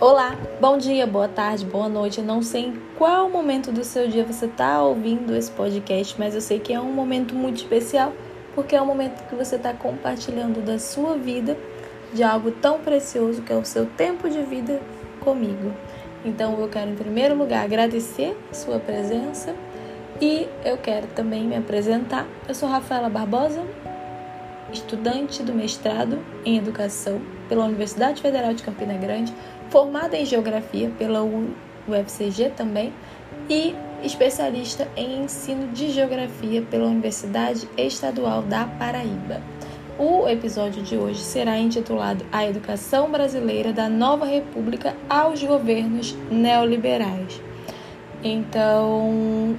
Olá, bom dia, boa tarde, boa noite. Eu não sei em qual momento do seu dia você está ouvindo esse podcast, mas eu sei que é um momento muito especial porque é um momento que você está compartilhando da sua vida, de algo tão precioso que é o seu tempo de vida comigo. Então eu quero, em primeiro lugar, agradecer sua presença e eu quero também me apresentar. Eu sou Rafaela Barbosa, estudante do mestrado em Educação pela Universidade Federal de Campina Grande formada em Geografia pela UFCG também e especialista em ensino de Geografia pela Universidade Estadual da Paraíba. O episódio de hoje será intitulado A Educação Brasileira da Nova República aos Governos Neoliberais. Então,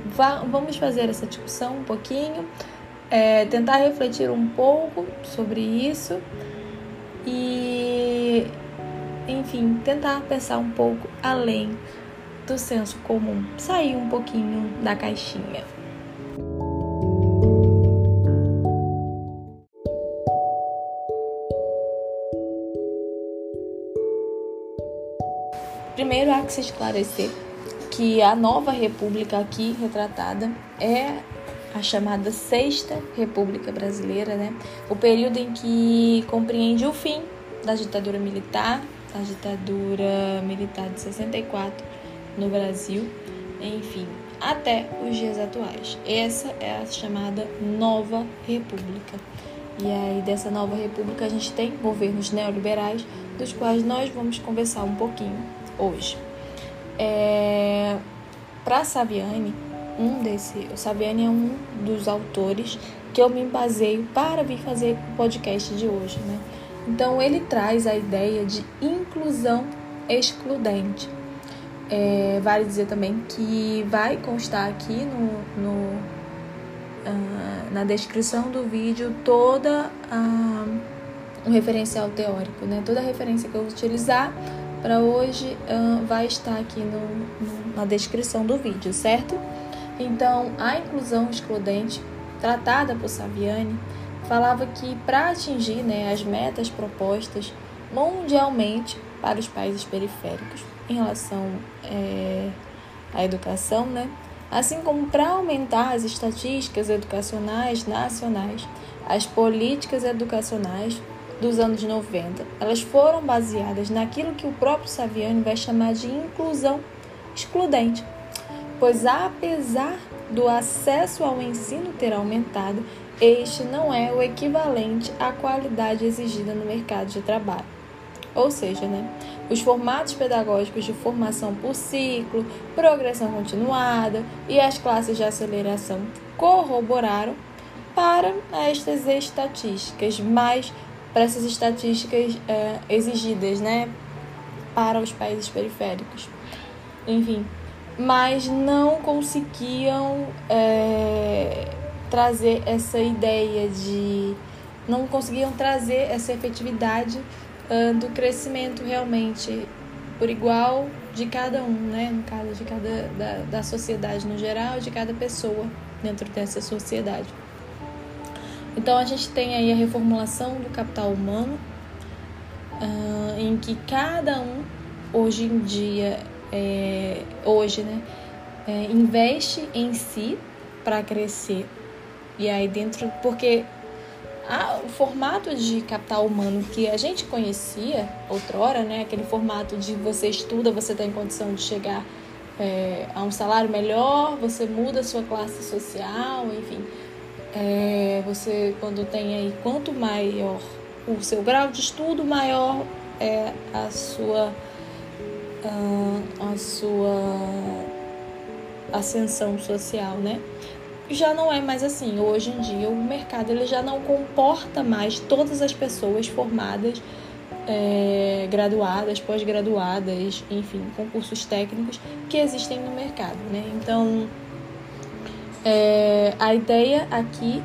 vamos fazer essa discussão um pouquinho, é, tentar refletir um pouco sobre isso e enfim, tentar pensar um pouco além do senso comum, sair um pouquinho da caixinha. Primeiro há que se esclarecer que a nova república aqui retratada é a chamada Sexta República Brasileira, né? O período em que compreende o fim da ditadura militar a ditadura militar de 64 no Brasil, enfim, até os dias atuais. Essa é a chamada Nova República. E aí, dessa nova república, a gente tem governos neoliberais, dos quais nós vamos conversar um pouquinho hoje. É... Para Saviani, um desse, o Saviani é um dos autores que eu me baseio para vir fazer o podcast de hoje, né? Então, ele traz a ideia de inclusão excludente. É, vale dizer também que vai constar aqui no, no uh, na descrição do vídeo toda uh, um referencial teórico, né? Toda a referência que eu utilizar para hoje uh, vai estar aqui no, no, na descrição do vídeo, certo? Então, a inclusão excludente tratada por Saviani falava que para atingir né, as metas propostas mundialmente para os países periféricos em relação é, à educação, né, assim como para aumentar as estatísticas educacionais nacionais, as políticas educacionais dos anos 90, elas foram baseadas naquilo que o próprio Saviani vai chamar de inclusão excludente, pois apesar do acesso ao ensino ter aumentado, este não é o equivalente à qualidade exigida no mercado de trabalho. Ou seja, né, os formatos pedagógicos de formação por ciclo, progressão continuada e as classes de aceleração corroboraram para estas estatísticas, mais para essas estatísticas é, exigidas né, para os países periféricos. Enfim, mas não conseguiam. É, trazer essa ideia de. não conseguiam trazer essa efetividade uh, do crescimento realmente por igual de cada um, né? No caso de cada da, da sociedade no geral, de cada pessoa dentro dessa sociedade. Então a gente tem aí a reformulação do capital humano, uh, em que cada um hoje em dia, é, hoje, né, é, investe em si para crescer e aí dentro, porque a, o formato de capital humano que a gente conhecia outrora, né, aquele formato de você estuda, você tem condição de chegar é, a um salário melhor, você muda a sua classe social, enfim. É, você quando tem aí quanto maior o seu grau de estudo, maior é a sua a sua ascensão social, né? Já não é mais assim. Hoje em dia o mercado ele já não comporta mais todas as pessoas formadas, é, graduadas, pós-graduadas, enfim, concursos técnicos que existem no mercado, né? Então é, a ideia aqui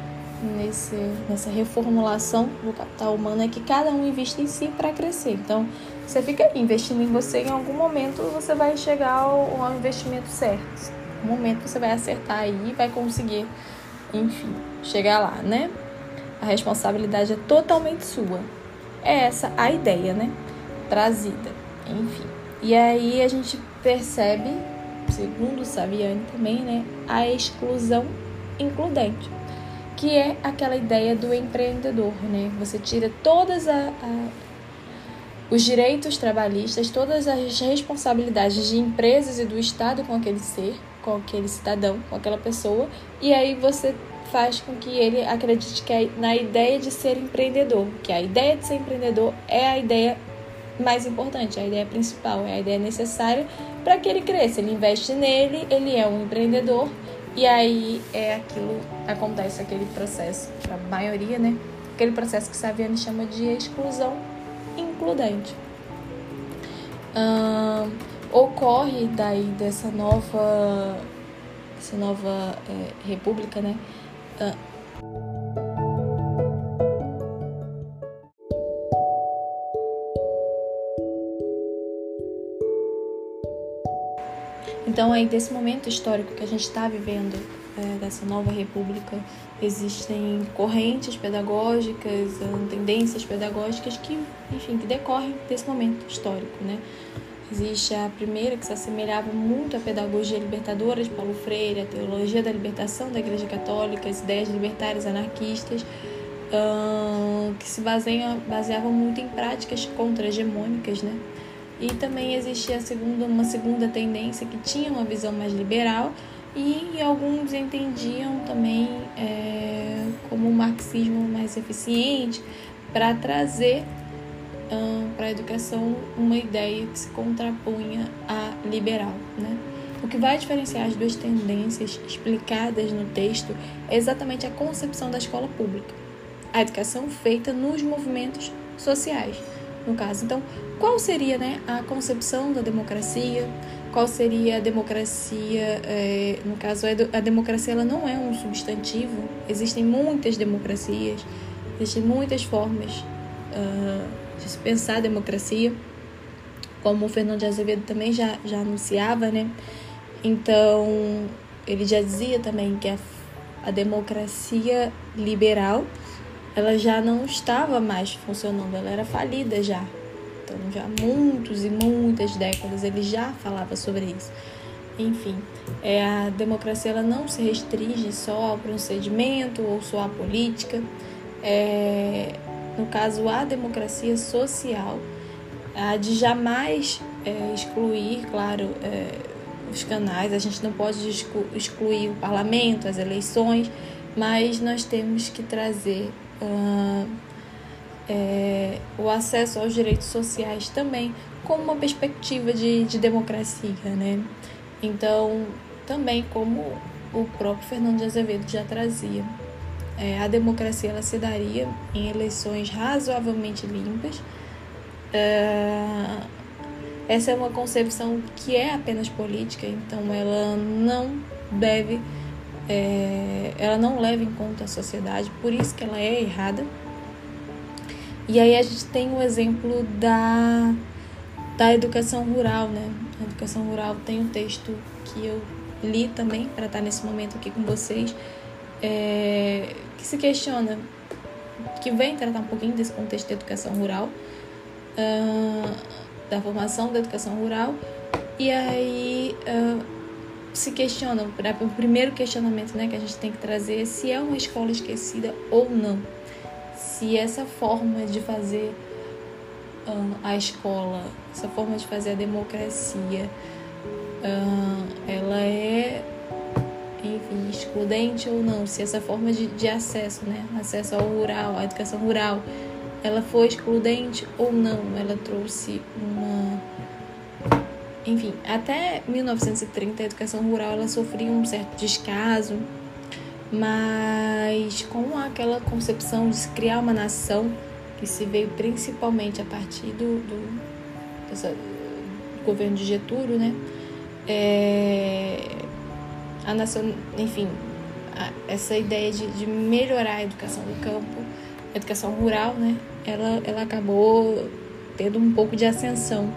nesse, nessa reformulação do capital humano é que cada um investe em si para crescer. Então você fica investindo em você, em algum momento você vai chegar ao, ao investimento certo momento você vai acertar aí e vai conseguir, enfim, chegar lá, né? A responsabilidade é totalmente sua. É essa a ideia, né? Trazida, enfim. E aí a gente percebe, segundo Saviani também, né, a exclusão includente, que é aquela ideia do empreendedor, né? Você tira todas a, a, os direitos trabalhistas, todas as responsabilidades de empresas e do Estado com aquele ser, com aquele cidadão, com aquela pessoa, e aí você faz com que ele acredite que é na ideia de ser empreendedor, que a ideia de ser empreendedor é a ideia mais importante, a ideia principal, é a ideia necessária para que ele cresça. Ele investe nele, ele é um empreendedor e aí é aquilo, acontece aquele processo, para a maioria, né? Aquele processo que Saviani chama de exclusão includente. Hum, ocorre daí dessa nova, essa nova é, república, né? Então, aí desse momento histórico que a gente está vivendo, é, dessa nova república, existem correntes pedagógicas, tendências pedagógicas que, enfim, que decorrem desse momento histórico, né? Existe a primeira que se assemelhava muito à pedagogia libertadora de Paulo Freire, a teologia da libertação da Igreja Católica, as ideias libertárias anarquistas, que se baseiam, baseavam muito em práticas contra-hegemônicas, né? E também existia segunda, uma segunda tendência que tinha uma visão mais liberal e alguns entendiam também é, como o marxismo mais eficiente para trazer para a educação uma ideia que se contrapunha à liberal. Né? O que vai diferenciar as duas tendências explicadas no texto é exatamente a concepção da escola pública, a educação feita nos movimentos sociais, no caso. Então, qual seria né, a concepção da democracia? Qual seria a democracia? É, no caso, a democracia ela não é um substantivo. Existem muitas democracias, existem muitas formas. De se pensar a democracia, como o Fernando de Azevedo também já, já anunciava, né? Então, ele já dizia também que a, a democracia liberal ela já não estava mais funcionando, ela era falida já. Então, já há muitos e muitas décadas ele já falava sobre isso. Enfim, é, a democracia ela não se restringe só ao procedimento ou só à política. É, no caso a democracia social, a de jamais é, excluir, claro, é, os canais, a gente não pode excluir o parlamento, as eleições, mas nós temos que trazer uh, é, o acesso aos direitos sociais também como uma perspectiva de, de democracia, né? Então, também como o próprio Fernando de Azevedo já trazia é, a democracia ela se daria em eleições razoavelmente limpas. É, essa é uma concepção que é apenas política, então ela não deve, é, ela não leva em conta a sociedade, por isso que ela é errada. E aí a gente tem o exemplo da, da educação rural, né? A educação rural tem um texto que eu li também para estar nesse momento aqui com vocês, é, que se questiona, que vem tratar um pouquinho desse contexto de educação rural, uh, da formação da educação rural, e aí uh, se questiona, o primeiro questionamento né, que a gente tem que trazer é se é uma escola esquecida ou não. Se essa forma de fazer uh, a escola, essa forma de fazer a democracia, ela é enfim, excludente ou não, se essa forma de, de acesso, né, acesso ao rural, à educação rural, ela foi excludente ou não, ela trouxe uma enfim, até 1930 a educação rural ela sofria um certo descaso, mas com aquela concepção de se criar uma nação que se veio principalmente a partir do, do, dessa, do governo de Getúlio, né? É, a nação, enfim, a, essa ideia de, de melhorar a educação do campo, a educação rural, né? Ela, ela acabou tendo um pouco de ascensão.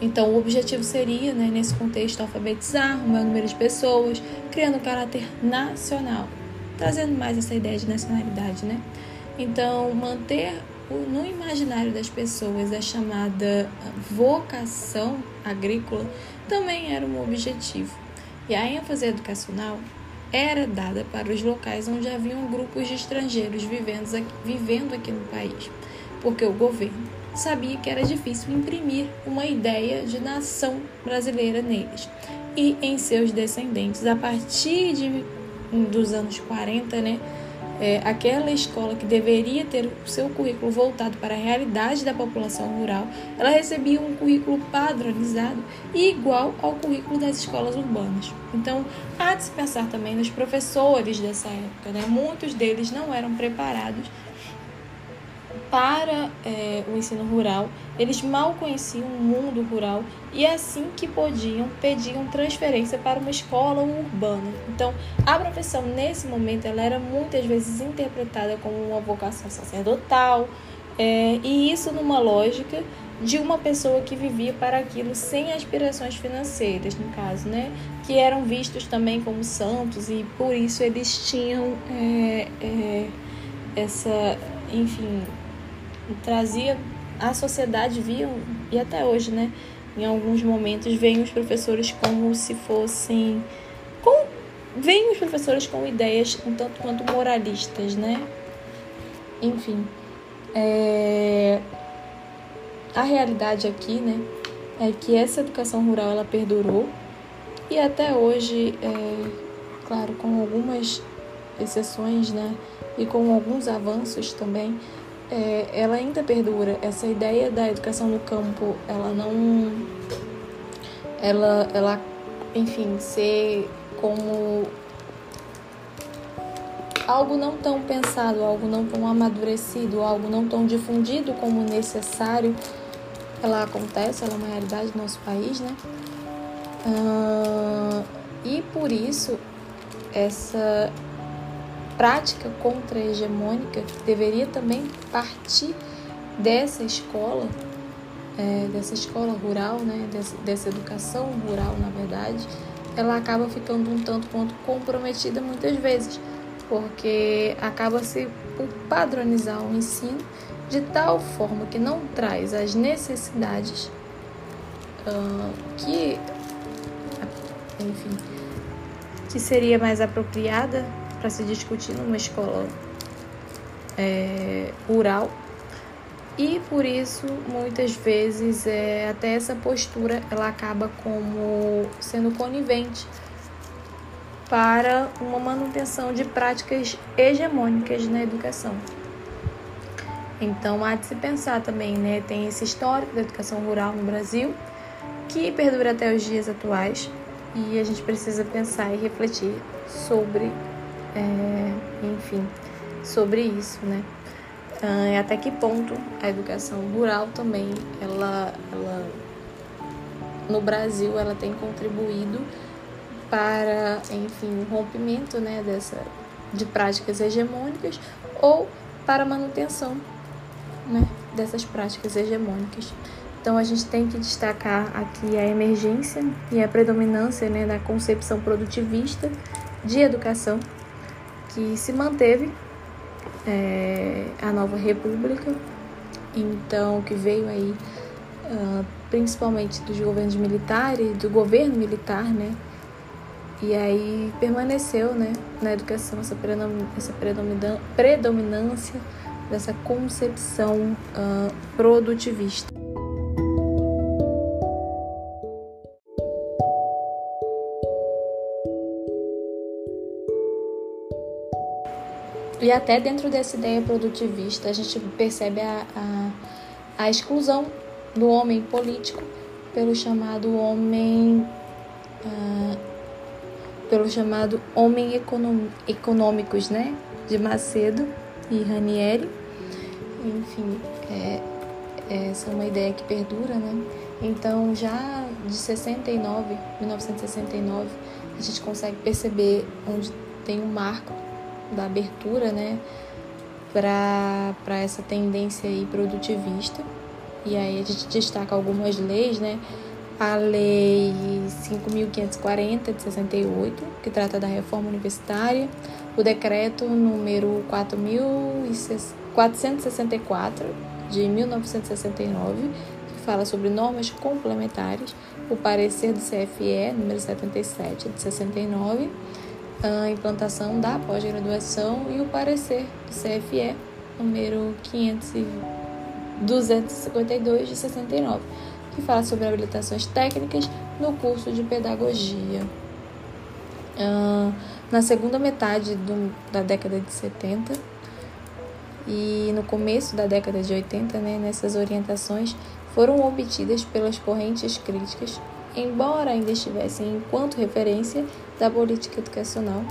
Então, o objetivo seria, né, nesse contexto, alfabetizar o maior número de pessoas, criando um caráter nacional, trazendo mais essa ideia de nacionalidade, né? Então, manter no imaginário das pessoas a chamada vocação agrícola também era um objetivo. E a ênfase educacional era dada para os locais onde haviam grupos de estrangeiros vivendo aqui, vivendo aqui no país, porque o governo sabia que era difícil imprimir uma ideia de nação brasileira neles e em seus descendentes. A partir de, dos anos 40, né, é, aquela escola que deveria ter o seu currículo voltado para a realidade da população rural, ela recebia um currículo padronizado e igual ao currículo das escolas urbanas. Então, há de se pensar também nos professores dessa época, né? muitos deles não eram preparados para é, o ensino rural, eles mal conheciam o mundo rural e assim que podiam, pediam transferência para uma escola urbana. Então, a profissão nesse momento ela era muitas vezes interpretada como uma vocação sacerdotal, é, e isso numa lógica de uma pessoa que vivia para aquilo sem aspirações financeiras, no caso, né? Que eram vistos também como santos e por isso eles tinham é, é, essa, enfim, trazia a sociedade via e até hoje, né? Em alguns momentos veem os professores como se fossem com veem os professores com ideias um tanto quanto moralistas, né? Enfim, é... a realidade aqui, né, é que essa educação rural ela perdurou e até hoje, é... claro, com algumas exceções, né, e com alguns avanços também, é, ela ainda perdura. Essa ideia da educação no campo, ela não. Ela, ela enfim, ser como algo não tão pensado, algo não tão amadurecido, algo não tão difundido como necessário, ela acontece, ela é uma realidade do nosso país, né? Uh, e por isso, essa prática contra-hegemônica deveria também partir dessa escola, é, dessa escola rural, né, dessa, dessa educação rural, na verdade, ela acaba ficando um tanto quanto comprometida muitas vezes, porque acaba-se por padronizar o ensino de tal forma que não traz as necessidades uh, que, enfim, que seria mais apropriada para se discutir numa escola é, rural e por isso muitas vezes é, até essa postura ela acaba como sendo conivente para uma manutenção de práticas hegemônicas na educação. Então há de se pensar também, né? Tem esse histórico da educação rural no Brasil que perdura até os dias atuais e a gente precisa pensar e refletir sobre é, enfim, sobre isso, né? Ah, até que ponto a educação rural também, ela, ela no Brasil, ela tem contribuído para, enfim, o rompimento, né, dessa de práticas hegemônicas ou para a manutenção, né, dessas práticas hegemônicas. Então a gente tem que destacar aqui a emergência e a predominância né, da concepção produtivista de educação que se manteve é, a nova república, então que veio aí uh, principalmente dos governos militares, do governo militar, né? E aí permaneceu, né, na educação essa, predominância dessa concepção uh, produtivista. E até dentro dessa ideia produtivista, a gente percebe a, a, a exclusão do homem político pelo chamado homem. Uh, pelo chamado homem econômicos, né? De Macedo e Ranieri. Enfim, é, essa é uma ideia que perdura, né? Então, já de 69, 1969, a gente consegue perceber onde tem um marco da abertura, né, para essa tendência aí produtivista. E aí a gente destaca algumas leis, né, a Lei 5.540 de 68, que trata da reforma universitária, o decreto número 464 de 1969, que fala sobre normas complementares, o parecer do CFE número 77 de 69, a implantação da pós-graduação e o parecer do CFE número 500 252 de 69 que fala sobre habilitações técnicas no curso de pedagogia. Uh, na segunda metade do, da década de 70 e no começo da década de 80, né, nessas orientações foram obtidas pelas correntes críticas, embora ainda estivessem enquanto referência da política educacional.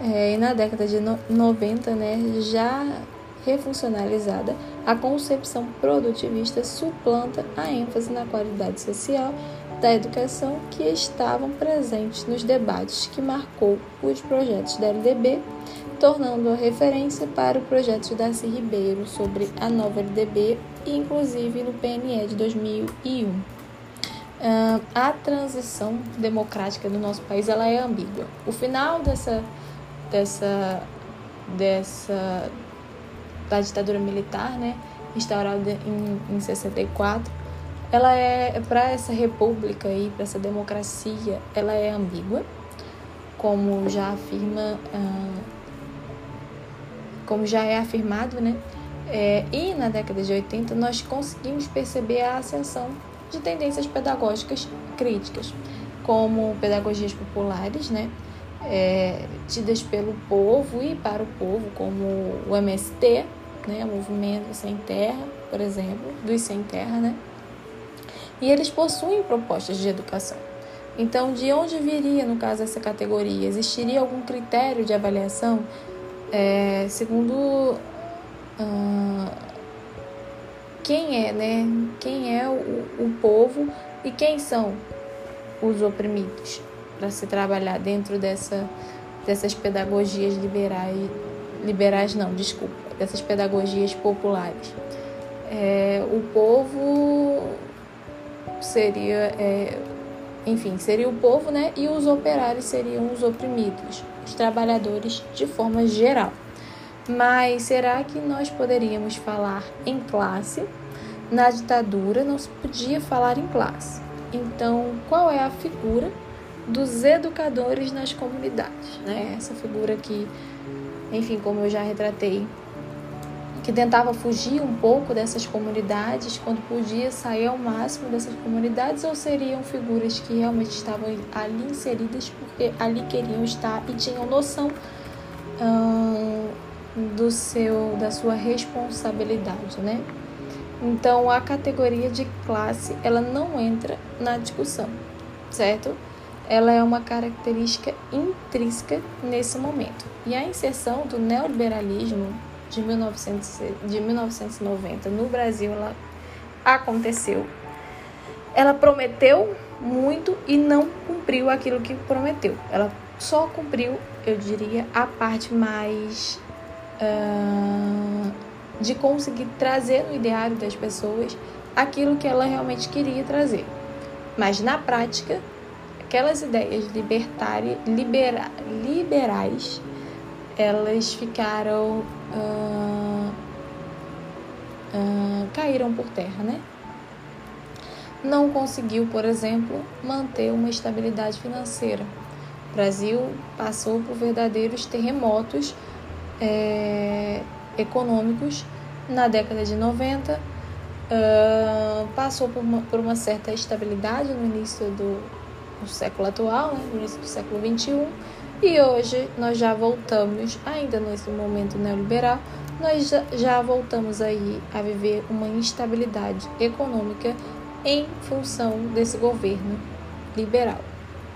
É, e na década de no, 90, né, já refuncionalizada, a concepção produtivista suplanta a ênfase na qualidade social da educação que estavam presentes nos debates que marcou os projetos da LDB, tornando-a referência para o projeto de Darcy Ribeiro sobre a nova LDB inclusive no PNE de 2001. Uh, a transição democrática do nosso país ela é ambígua. O final dessa, dessa, dessa da ditadura militar, né, instaurada em, em 64, ela é para essa república e para essa democracia, ela é ambígua, como já afirma, ah, como já é afirmado, né? É, e na década de 80 nós conseguimos perceber a ascensão de tendências pedagógicas críticas, como pedagogias populares, né? É, tidas pelo povo e para o povo, como o MST, né, movimento sem terra, por exemplo, dos sem terra, né? E eles possuem propostas de educação. Então, de onde viria, no caso, essa categoria? Existiria algum critério de avaliação? É, segundo uh, quem é, né? Quem é o, o povo e quem são os oprimidos para se trabalhar dentro dessa, dessas pedagogias liberais, liberais não, desculpa, dessas pedagogias populares. É, o povo seria, é, enfim, seria o povo, né? E os operários seriam os oprimidos, os trabalhadores de forma geral. Mas será que nós poderíamos falar em classe? Na ditadura não se podia falar em classe. Então, qual é a figura dos educadores nas comunidades? Né? Essa figura que, enfim, como eu já retratei que tentava fugir um pouco dessas comunidades quando podia sair ao máximo dessas comunidades ou seriam figuras que realmente estavam ali inseridas porque ali queriam estar e tinham noção hum, do seu da sua responsabilidade, né? Então a categoria de classe ela não entra na discussão, certo? Ela é uma característica intrínseca nesse momento. E a inserção do neoliberalismo de, 1900, de 1990 no Brasil, ela aconteceu. Ela prometeu muito e não cumpriu aquilo que prometeu. Ela só cumpriu, eu diria, a parte mais uh, de conseguir trazer no ideário das pessoas aquilo que ela realmente queria trazer. Mas na prática, aquelas ideias libertárias, libera, liberais elas ficaram. Uh, uh, caíram por terra, né? Não conseguiu, por exemplo, manter uma estabilidade financeira. O Brasil passou por verdadeiros terremotos é, econômicos na década de 90, uh, passou por uma, por uma, certa estabilidade no início do, do século atual, né, no início do século XXI, e hoje nós já voltamos, ainda nesse momento neoliberal, nós já voltamos aí a viver uma instabilidade econômica em função desse governo liberal,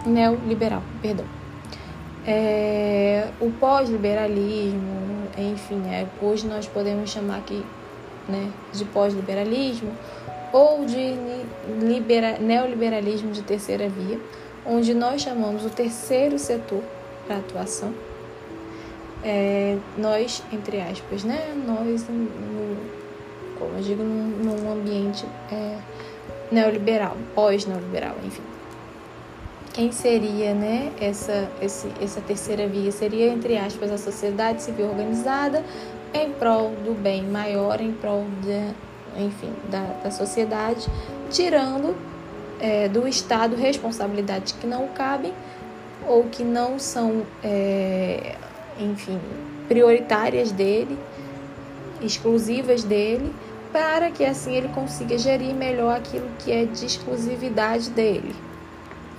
neoliberal, perdão. É, o pós-liberalismo, enfim, é, hoje nós podemos chamar aqui né, de pós-liberalismo ou de libera, neoliberalismo de terceira via, onde nós chamamos o terceiro setor para atuação. É, nós, entre aspas, né? Nós, no, como eu digo, num, num ambiente é, neoliberal, pós-neoliberal, enfim. Quem seria né, essa, esse, essa terceira via? Seria, entre aspas, a sociedade civil organizada em prol do bem maior, em prol de, enfim, da, da sociedade, tirando é, do Estado responsabilidades que não cabem ou que não são, é, enfim, prioritárias dele, exclusivas dele, para que assim ele consiga gerir melhor aquilo que é de exclusividade dele.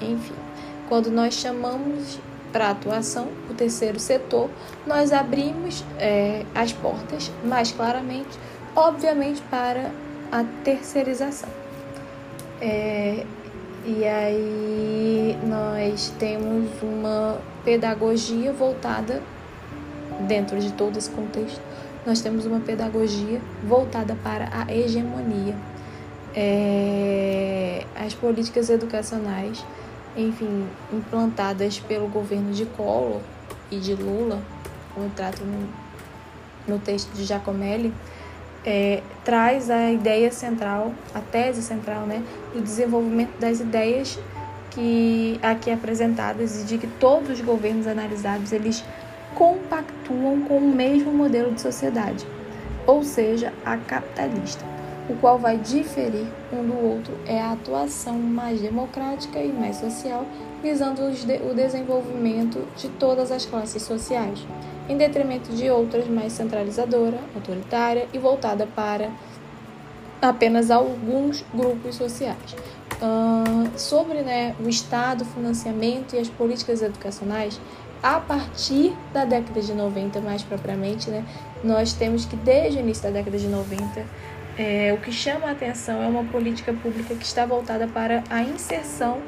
Enfim, quando nós chamamos para atuação o terceiro setor, nós abrimos é, as portas mais claramente, obviamente, para a terceirização. É, e aí nós temos uma pedagogia voltada, dentro de todo esse contexto, nós temos uma pedagogia voltada para a hegemonia. É, as políticas educacionais, enfim, implantadas pelo governo de Collor e de Lula, como trato no, no texto de Giacomelli, é, traz a ideia central, a tese central, né, do desenvolvimento das ideias que aqui apresentadas e de que todos os governos analisados eles compactuam com o mesmo modelo de sociedade, ou seja, a capitalista. O qual vai diferir um do outro é a atuação mais democrática e mais social, visando o desenvolvimento de todas as classes sociais em detrimento de outras mais centralizadora, autoritária e voltada para apenas alguns grupos sociais. Uh, sobre né, o Estado, financiamento e as políticas educacionais, a partir da década de 90, mais propriamente, né, nós temos que, desde o início da década de 90, é, o que chama a atenção é uma política pública que está voltada para a inserção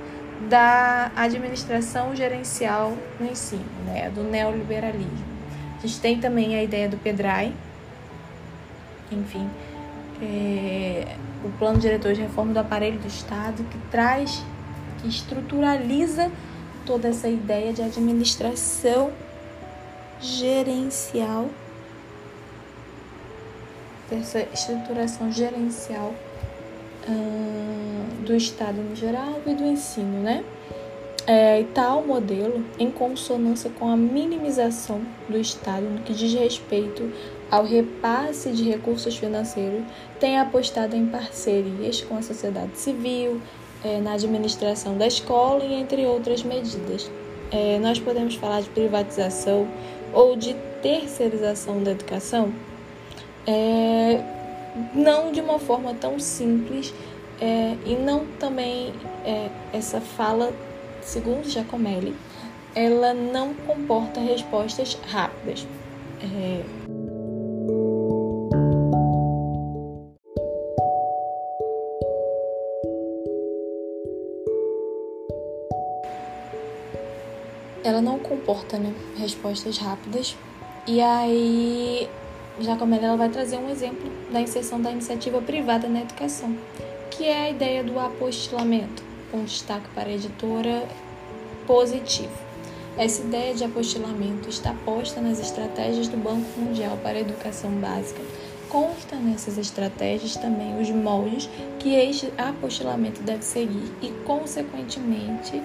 da administração gerencial no ensino, né, do neoliberalismo. A gente tem também a ideia do PEDRAI, enfim, é, o Plano Diretor de Reforma do Aparelho do Estado, que traz, que estruturaliza toda essa ideia de administração gerencial, dessa estruturação gerencial hum, do Estado no geral e do ensino, né? é, tal modelo, em consonância com a minimização do Estado no que diz respeito ao repasse de recursos financeiros, tem apostado em parcerias com a sociedade civil, é, na administração da escola e entre outras medidas. É, nós podemos falar de privatização ou de terceirização da educação, é, não de uma forma tão simples é, e não também é, essa fala segundo Giacomelli, ela não comporta respostas rápidas. É... Ela não comporta né, respostas rápidas. E aí, Giacomelli ela vai trazer um exemplo da inserção da iniciativa privada na educação, que é a ideia do apostilamento com destaque para a editora positivo. Essa ideia de apostilamento está posta nas estratégias do Banco Mundial para a Educação Básica. Consta nessas estratégias também os moldes que este apostilamento deve seguir e, consequentemente,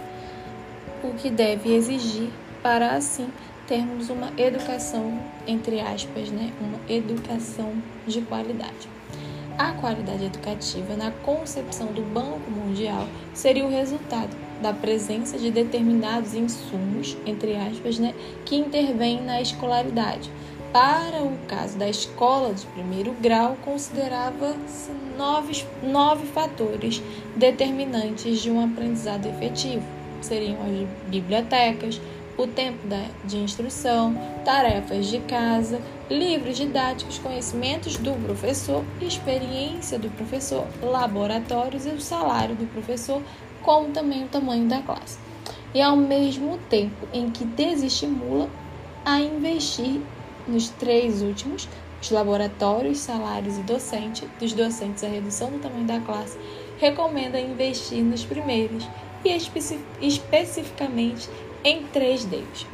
o que deve exigir para assim termos uma educação, entre aspas, né, uma educação de qualidade. A qualidade educativa, na concepção do Banco Mundial, seria o resultado da presença de determinados insumos, entre aspas, né, que intervêm na escolaridade. Para o caso da escola de primeiro grau, considerava-se nove, nove fatores determinantes de um aprendizado efetivo. Seriam as bibliotecas, o tempo de instrução, tarefas de casa, livros didáticos, conhecimentos do professor, experiência do professor, laboratórios e o salário do professor, como também o tamanho da classe. E ao mesmo tempo em que desestimula a investir nos três últimos, os laboratórios, salários e docente, dos docentes a redução do tamanho da classe, recomenda investir nos primeiros e especificamente em três deles.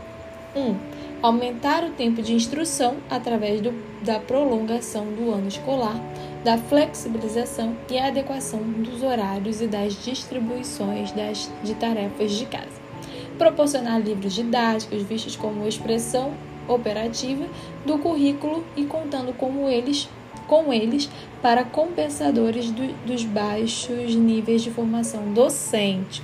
1. Um, aumentar o tempo de instrução através do, da prolongação do ano escolar, da flexibilização e adequação dos horários e das distribuições das, de tarefas de casa. Proporcionar livros didáticos vistos como expressão operativa do currículo e contando como eles, com eles para compensadores do, dos baixos níveis de formação docente.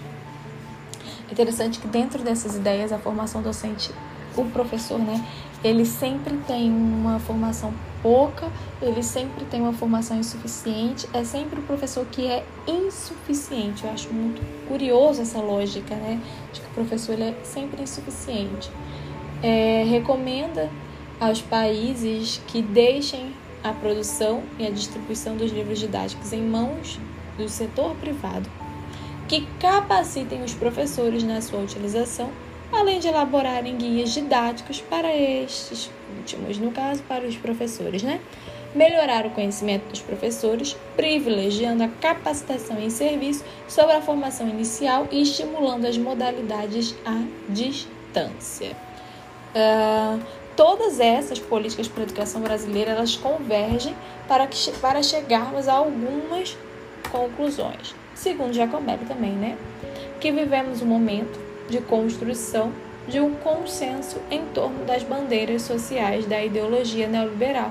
É interessante que dentro dessas ideias a formação docente, o professor, né, ele sempre tem uma formação pouca, ele sempre tem uma formação insuficiente, é sempre o professor que é insuficiente. Eu acho muito curioso essa lógica, né? De que o professor ele é sempre insuficiente. É, recomenda aos países que deixem a produção e a distribuição dos livros didáticos em mãos do setor privado, que capacitem os professores na sua utilização, além de elaborarem guias didáticos para estes últimos, no caso, para os professores, né? Melhorar o conhecimento dos professores, privilegiando a capacitação em serviço sobre a formação inicial e estimulando as modalidades à distância. Uh, todas essas políticas para a educação brasileira elas convergem para, que, para chegarmos a algumas conclusões. Segundo Giacomelli também, né? Que vivemos um momento de construção de um consenso em torno das bandeiras sociais da ideologia neoliberal.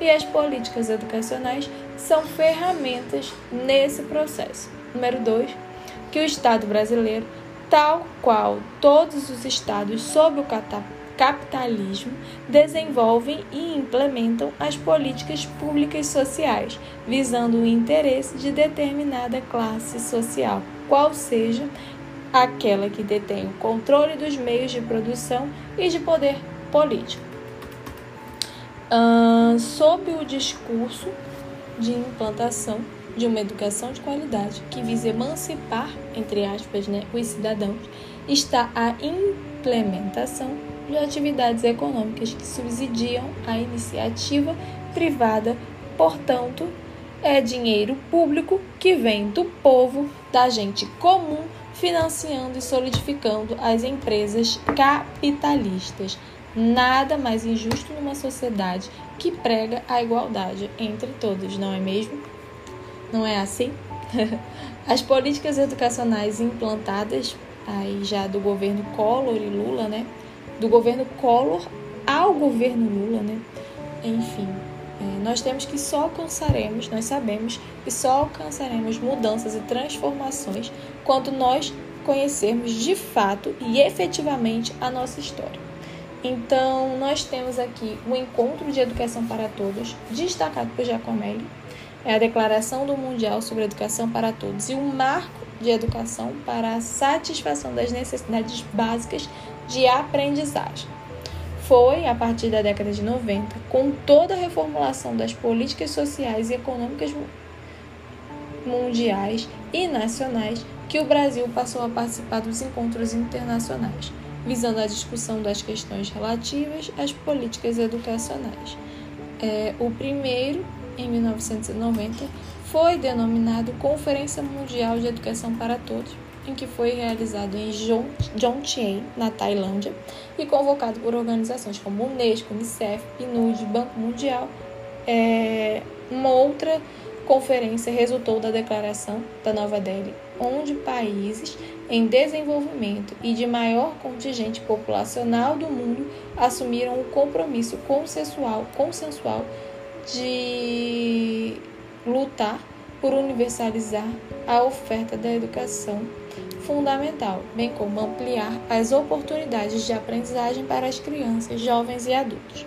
E as políticas educacionais são ferramentas nesse processo. Número 2, que o Estado brasileiro, tal qual todos os estados sob o capitalismo, desenvolvem e implementam as políticas públicas sociais, visando o interesse de determinada classe social, qual seja aquela que detém o controle dos meios de produção e de poder político. Uh, sob o discurso de implantação de uma educação de qualidade que visa emancipar, entre aspas, né, os cidadãos, está a implementação de atividades econômicas que subsidiam a iniciativa privada, portanto, é dinheiro público que vem do povo, da gente comum financiando e solidificando as empresas capitalistas. Nada mais injusto numa sociedade que prega a igualdade entre todos, não é mesmo? Não é assim? As políticas educacionais implantadas aí já do governo Collor e Lula, né? Do governo Collor ao governo Lula, né? Enfim, é, nós temos que só alcançaremos, nós sabemos que só alcançaremos mudanças e transformações quando nós conhecermos de fato e efetivamente a nossa história. Então, nós temos aqui o Encontro de Educação para Todos, destacado por Giacomelli, é a Declaração do Mundial sobre Educação para Todos e o Marco de Educação para a Satisfação das Necessidades Básicas de Aprendizagem foi, a partir da década de 90, com toda a reformulação das políticas sociais e econômicas mundiais e nacionais, que o Brasil passou a participar dos encontros internacionais, visando a discussão das questões relativas às políticas educacionais. É, o primeiro, em 1990, foi denominado Conferência Mundial de Educação para Todos, em que foi realizado em Jomtien, na Tailândia, e convocado por organizações como Unesco, Unicef, PNUD, Banco Mundial. É, uma outra conferência resultou da declaração da Nova Delhi, onde países em desenvolvimento e de maior contingente populacional do mundo assumiram o compromisso consensual, consensual de lutar por universalizar a oferta da educação fundamental, bem como ampliar as oportunidades de aprendizagem para as crianças, jovens e adultos.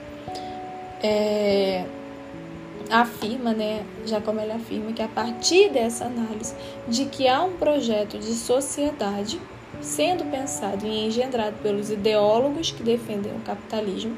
É, afirma, né, já como ele afirma, que a partir dessa análise de que há um projeto de sociedade sendo pensado e engendrado pelos ideólogos que defendem o capitalismo,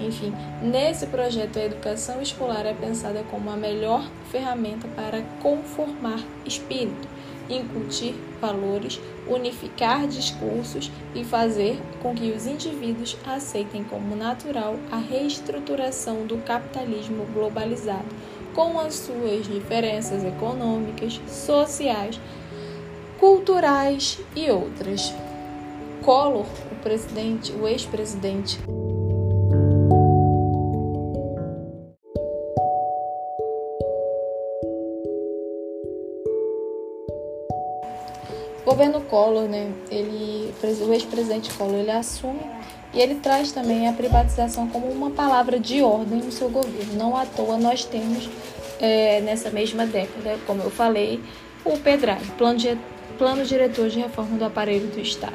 enfim, nesse projeto a educação escolar é pensada como a melhor ferramenta para conformar espírito, incutir valores, unificar discursos e fazer com que os indivíduos aceitem como natural a reestruturação do capitalismo globalizado, com as suas diferenças econômicas, sociais, culturais e outras. Collor, o presidente, o ex-presidente governo Collor, né, ele, o ex-presidente Collor, ele assume e ele traz também a privatização como uma palavra de ordem no seu governo. Não à toa nós temos é, nessa mesma década, como eu falei, o PEDRAD, Plano, Plano Diretor de Reforma do Aparelho do Estado.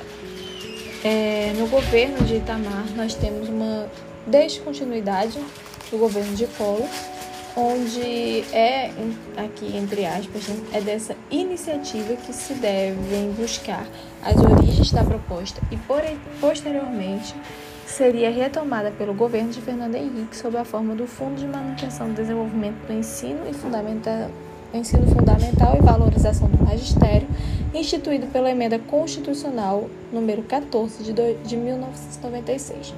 É, no governo de Itamar, nós temos uma descontinuidade do governo de Collor, onde é, aqui entre aspas, né, é dessa iniciativa que se devem buscar as origens da proposta e posteriormente seria retomada pelo governo de Fernando Henrique sob a forma do Fundo de Manutenção e Desenvolvimento do Ensino e Fundamental, Ensino Fundamental e Valorização do Magistério, instituído pela Emenda Constitucional número 14 de, do, de 1996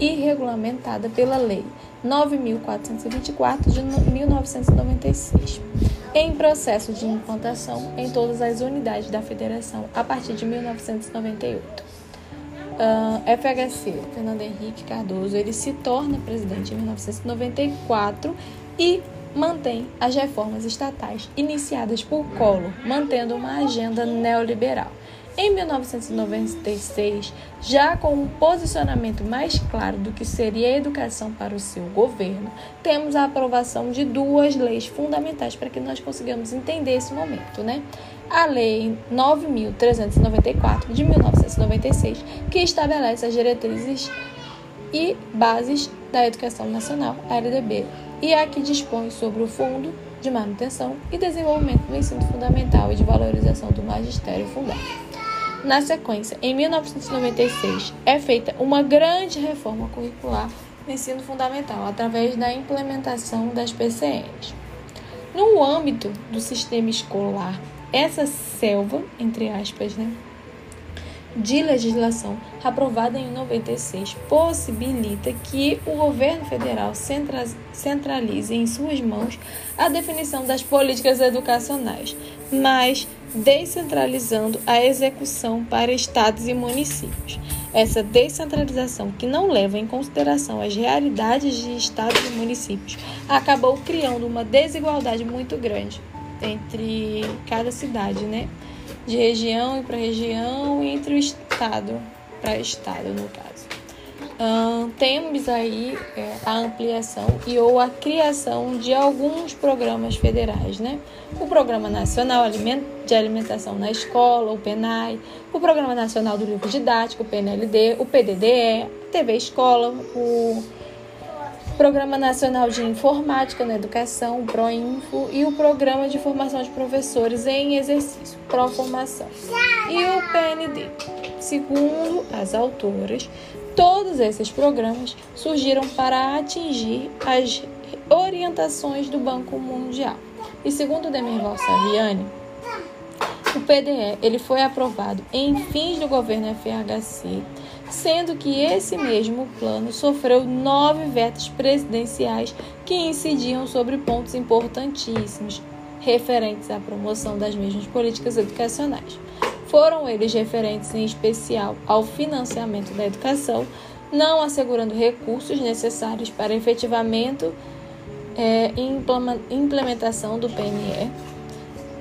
e regulamentada pela Lei 9.424 de 1996, em processo de implantação em todas as unidades da Federação a partir de 1998. Uh, FHC, Fernando Henrique Cardoso, ele se torna presidente em 1994 e mantém as reformas estatais iniciadas por Collor, mantendo uma agenda neoliberal. Em 1996, já com um posicionamento mais claro do que seria a educação para o seu governo, temos a aprovação de duas leis fundamentais para que nós consigamos entender esse momento, né? A Lei 9.394 de 1996, que estabelece as diretrizes e bases da Educação Nacional, a LDB, e a que dispõe sobre o Fundo de Manutenção e Desenvolvimento do Ensino Fundamental e de Valorização do Magistério Fundamental. Na sequência, em 1996, é feita uma grande reforma curricular no ensino fundamental através da implementação das PCNs. No âmbito do sistema escolar, essa selva, entre aspas, né, de legislação aprovada em 96 possibilita que o governo federal centralize em suas mãos a definição das políticas educacionais, mas descentralizando a execução para estados e municípios. Essa descentralização, que não leva em consideração as realidades de estados e municípios, acabou criando uma desigualdade muito grande entre cada cidade, né? De região e para região, e entre o estado para estado, no caso temos aí é, a ampliação e ou a criação de alguns programas federais, né? O Programa Nacional de Alimentação na Escola, o PENAI, o Programa Nacional do Livro Didático, o PNLD, o PDDE, a TV Escola, o Programa Nacional de Informática na Educação, o PROINFO, e o Programa de Formação de Professores em Exercício, PROFormação, e o PND. Segundo as autoras, Todos esses programas surgiram para atingir as orientações do Banco Mundial. E segundo Demerval Saviani, o PDE ele foi aprovado em fins do governo FHC, sendo que esse mesmo plano sofreu nove vetos presidenciais que incidiam sobre pontos importantíssimos referentes à promoção das mesmas políticas educacionais. Foram eles referentes em especial ao financiamento da educação, não assegurando recursos necessários para efetivamento é, e implementação do PNE.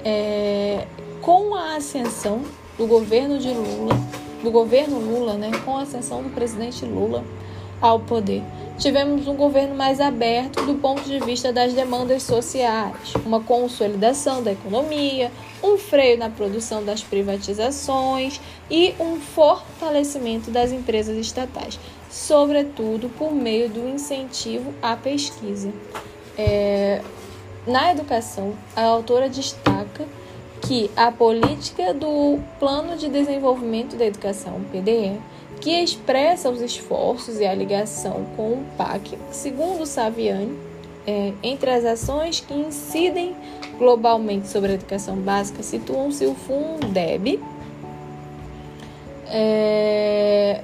É, com a ascensão do governo de Lula, do governo Lula, né, com a ascensão do presidente Lula ao poder, tivemos um governo mais aberto do ponto de vista das demandas sociais, uma consolidação da economia, um freio na produção das privatizações e um fortalecimento das empresas estatais, sobretudo por meio do incentivo à pesquisa. É, na educação, a autora destaca que a política do Plano de Desenvolvimento da Educação, PDE, que expressa os esforços e a ligação com o PAC, segundo Saviani, é, entre as ações que incidem globalmente sobre a educação básica, situam-se o Fundeb é,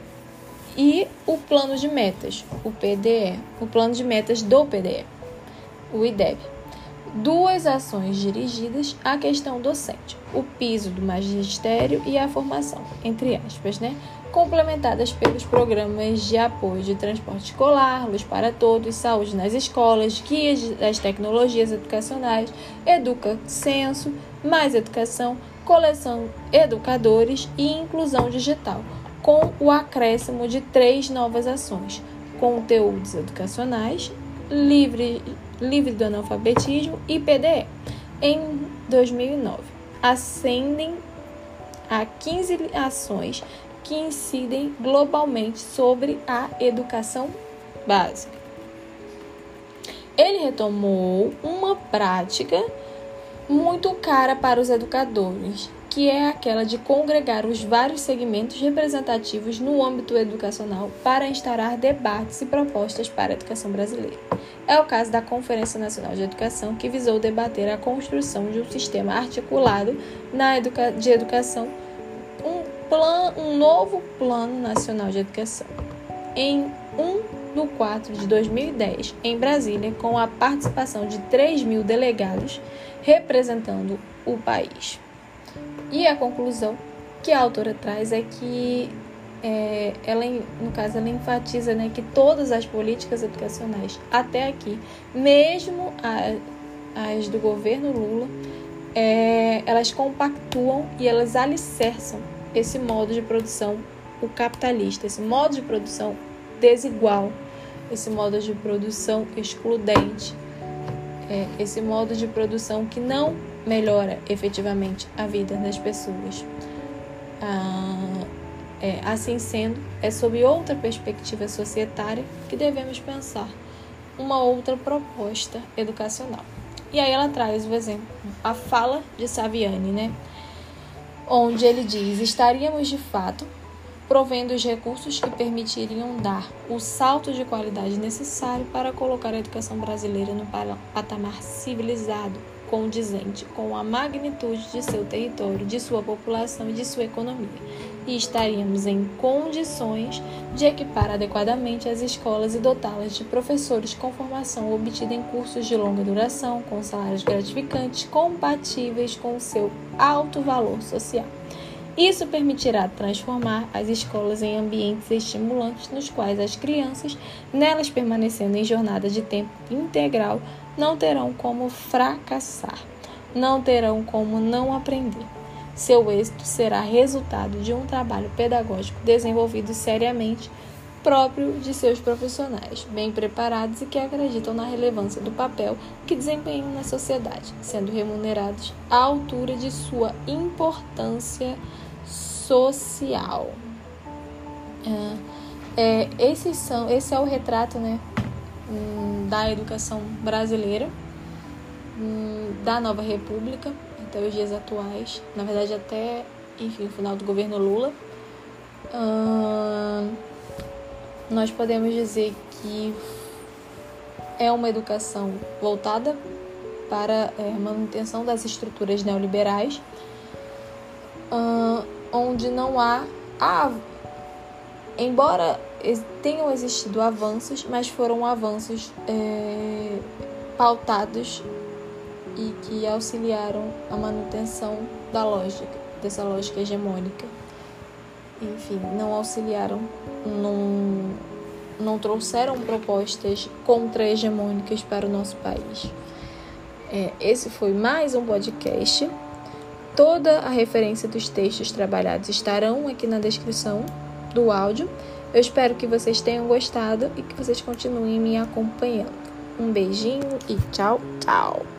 e o plano de metas, o PDE, o plano de metas do PDE, o IDEB duas ações dirigidas à questão docente, o piso do magistério e a formação, entre aspas, né? complementadas pelos programas de apoio de transporte escolar, luz para todos, saúde nas escolas, guias das tecnologias educacionais, educa censo, mais educação, coleção educadores e inclusão digital, com o acréscimo de três novas ações: conteúdos educacionais, livre, livre do analfabetismo e PDE. Em 2009, ascendem a 15 ações que incidem globalmente sobre a educação básica. Ele retomou uma prática muito cara para os educadores, que é aquela de congregar os vários segmentos representativos no âmbito educacional para instaurar debates e propostas para a educação brasileira. É o caso da Conferência Nacional de Educação, que visou debater a construção de um sistema articulado na educa de educação, um, plan um novo Plano Nacional de Educação. Em 1 de 4 de 2010, em Brasília, com a participação de 3 mil delegados representando o país. E a conclusão que a autora traz é que é, ela, no caso, ela enfatiza né, que todas as políticas educacionais até aqui, mesmo a, as do governo Lula, é, elas compactuam e elas alicerçam esse modo de produção, o capitalista, esse modo de produção desigual, esse modo de produção excludente, é, esse modo de produção que não melhora efetivamente a vida das pessoas. Ah, é, assim sendo, é sob outra perspectiva societária que devemos pensar uma outra proposta educacional. E aí ela traz o exemplo, a fala de Saviani, né? Onde ele diz: estaríamos de fato provendo os recursos que permitiriam dar o salto de qualidade necessário para colocar a educação brasileira no patamar civilizado, condizente com a magnitude de seu território, de sua população e de sua economia, e estaríamos em condições de equipar adequadamente as escolas e dotá-las de professores com formação obtida em cursos de longa duração, com salários gratificantes, compatíveis com seu alto valor social. Isso permitirá transformar as escolas em ambientes estimulantes nos quais as crianças, nelas permanecendo em jornada de tempo integral, não terão como fracassar, não terão como não aprender. Seu êxito será resultado de um trabalho pedagógico desenvolvido seriamente, próprio de seus profissionais, bem preparados e que acreditam na relevância do papel que desempenham na sociedade, sendo remunerados à altura de sua importância social. É, é, esses são, esse é o retrato né, da educação brasileira, da nova república, até os dias atuais, na verdade até enfim, o final do governo Lula. Nós podemos dizer que é uma educação voltada para a é, manutenção das estruturas neoliberais, onde não há, há embora tenham existido avanços, mas foram avanços é, pautados e que auxiliaram a manutenção da lógica, dessa lógica hegemônica. Enfim, não auxiliaram, não, não trouxeram propostas contra-hegemônicas para o nosso país. É, esse foi mais um podcast. Toda a referência dos textos trabalhados estarão aqui na descrição do áudio. Eu espero que vocês tenham gostado e que vocês continuem me acompanhando. Um beijinho e tchau, tchau!